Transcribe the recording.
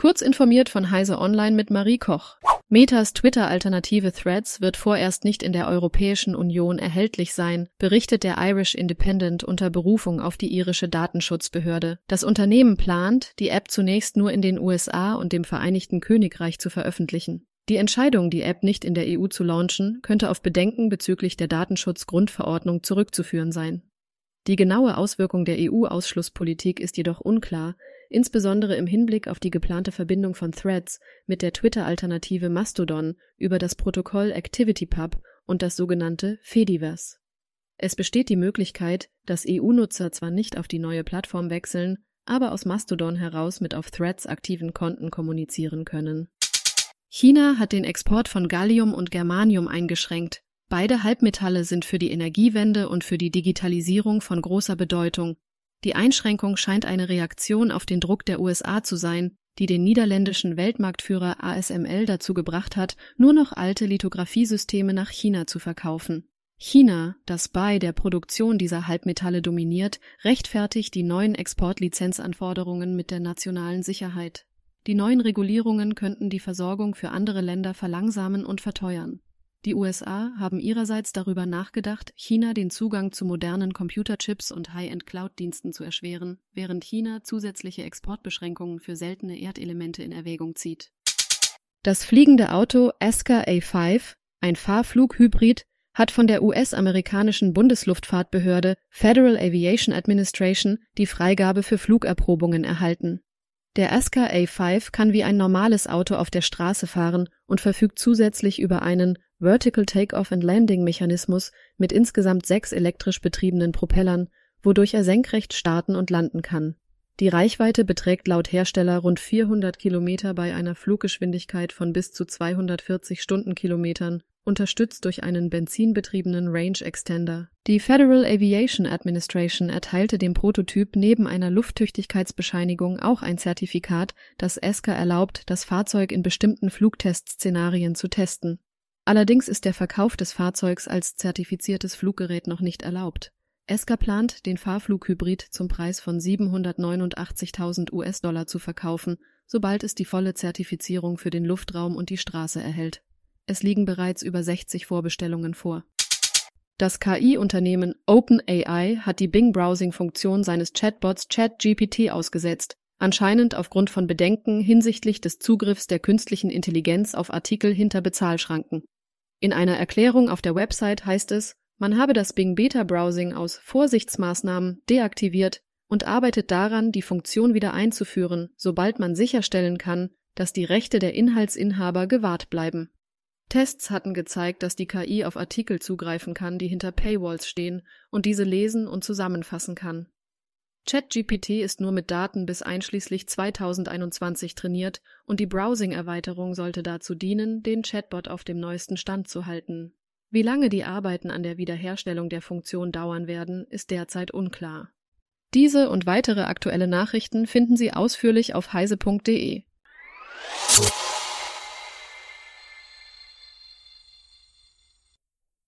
Kurz informiert von Heise Online mit Marie Koch. Metas Twitter-Alternative Threads wird vorerst nicht in der Europäischen Union erhältlich sein, berichtet der Irish Independent unter Berufung auf die irische Datenschutzbehörde. Das Unternehmen plant, die App zunächst nur in den USA und dem Vereinigten Königreich zu veröffentlichen. Die Entscheidung, die App nicht in der EU zu launchen, könnte auf Bedenken bezüglich der Datenschutzgrundverordnung zurückzuführen sein. Die genaue Auswirkung der EU-Ausschlusspolitik ist jedoch unklar, insbesondere im Hinblick auf die geplante Verbindung von Threads mit der Twitter-Alternative Mastodon über das Protokoll ActivityPub und das sogenannte Fediverse. Es besteht die Möglichkeit, dass EU-Nutzer zwar nicht auf die neue Plattform wechseln, aber aus Mastodon heraus mit auf Threads aktiven Konten kommunizieren können. China hat den Export von Gallium und Germanium eingeschränkt, Beide Halbmetalle sind für die Energiewende und für die Digitalisierung von großer Bedeutung. Die Einschränkung scheint eine Reaktion auf den Druck der USA zu sein, die den niederländischen Weltmarktführer ASML dazu gebracht hat, nur noch alte Lithografiesysteme nach China zu verkaufen. China, das bei der Produktion dieser Halbmetalle dominiert, rechtfertigt die neuen Exportlizenzanforderungen mit der nationalen Sicherheit. Die neuen Regulierungen könnten die Versorgung für andere Länder verlangsamen und verteuern. Die USA haben ihrerseits darüber nachgedacht, China den Zugang zu modernen Computerchips und High-End-Cloud-Diensten zu erschweren, während China zusätzliche Exportbeschränkungen für seltene Erdelemente in Erwägung zieht. Das fliegende Auto Aska A5, ein Fahrflughybrid, hat von der US-amerikanischen Bundesluftfahrtbehörde Federal Aviation Administration die Freigabe für Flugerprobungen erhalten. Der Aska A5 kann wie ein normales Auto auf der Straße fahren und verfügt zusätzlich über einen Vertical Takeoff and Landing Mechanismus mit insgesamt sechs elektrisch betriebenen Propellern, wodurch er senkrecht starten und landen kann. Die Reichweite beträgt laut Hersteller rund 400 Kilometer bei einer Fluggeschwindigkeit von bis zu 240 Stundenkilometern, unterstützt durch einen benzinbetriebenen Range Extender. Die Federal Aviation Administration erteilte dem Prototyp neben einer Lufttüchtigkeitsbescheinigung auch ein Zertifikat, das ESCA erlaubt, das Fahrzeug in bestimmten Flugtestszenarien zu testen Allerdings ist der Verkauf des Fahrzeugs als zertifiziertes Fluggerät noch nicht erlaubt. ESCA plant, den Fahrflughybrid zum Preis von 789.000 US-Dollar zu verkaufen, sobald es die volle Zertifizierung für den Luftraum und die Straße erhält. Es liegen bereits über 60 Vorbestellungen vor. Das KI-Unternehmen OpenAI hat die Bing-Browsing-Funktion seines Chatbots ChatGPT ausgesetzt, anscheinend aufgrund von Bedenken hinsichtlich des Zugriffs der künstlichen Intelligenz auf Artikel hinter Bezahlschranken. In einer Erklärung auf der Website heißt es, man habe das Bing Beta Browsing aus Vorsichtsmaßnahmen deaktiviert und arbeitet daran, die Funktion wieder einzuführen, sobald man sicherstellen kann, dass die Rechte der Inhaltsinhaber gewahrt bleiben. Tests hatten gezeigt, dass die KI auf Artikel zugreifen kann, die hinter Paywalls stehen und diese lesen und zusammenfassen kann. ChatGPT ist nur mit Daten bis einschließlich 2021 trainiert und die Browsing-Erweiterung sollte dazu dienen, den Chatbot auf dem neuesten Stand zu halten. Wie lange die Arbeiten an der Wiederherstellung der Funktion dauern werden, ist derzeit unklar. Diese und weitere aktuelle Nachrichten finden Sie ausführlich auf heise.de.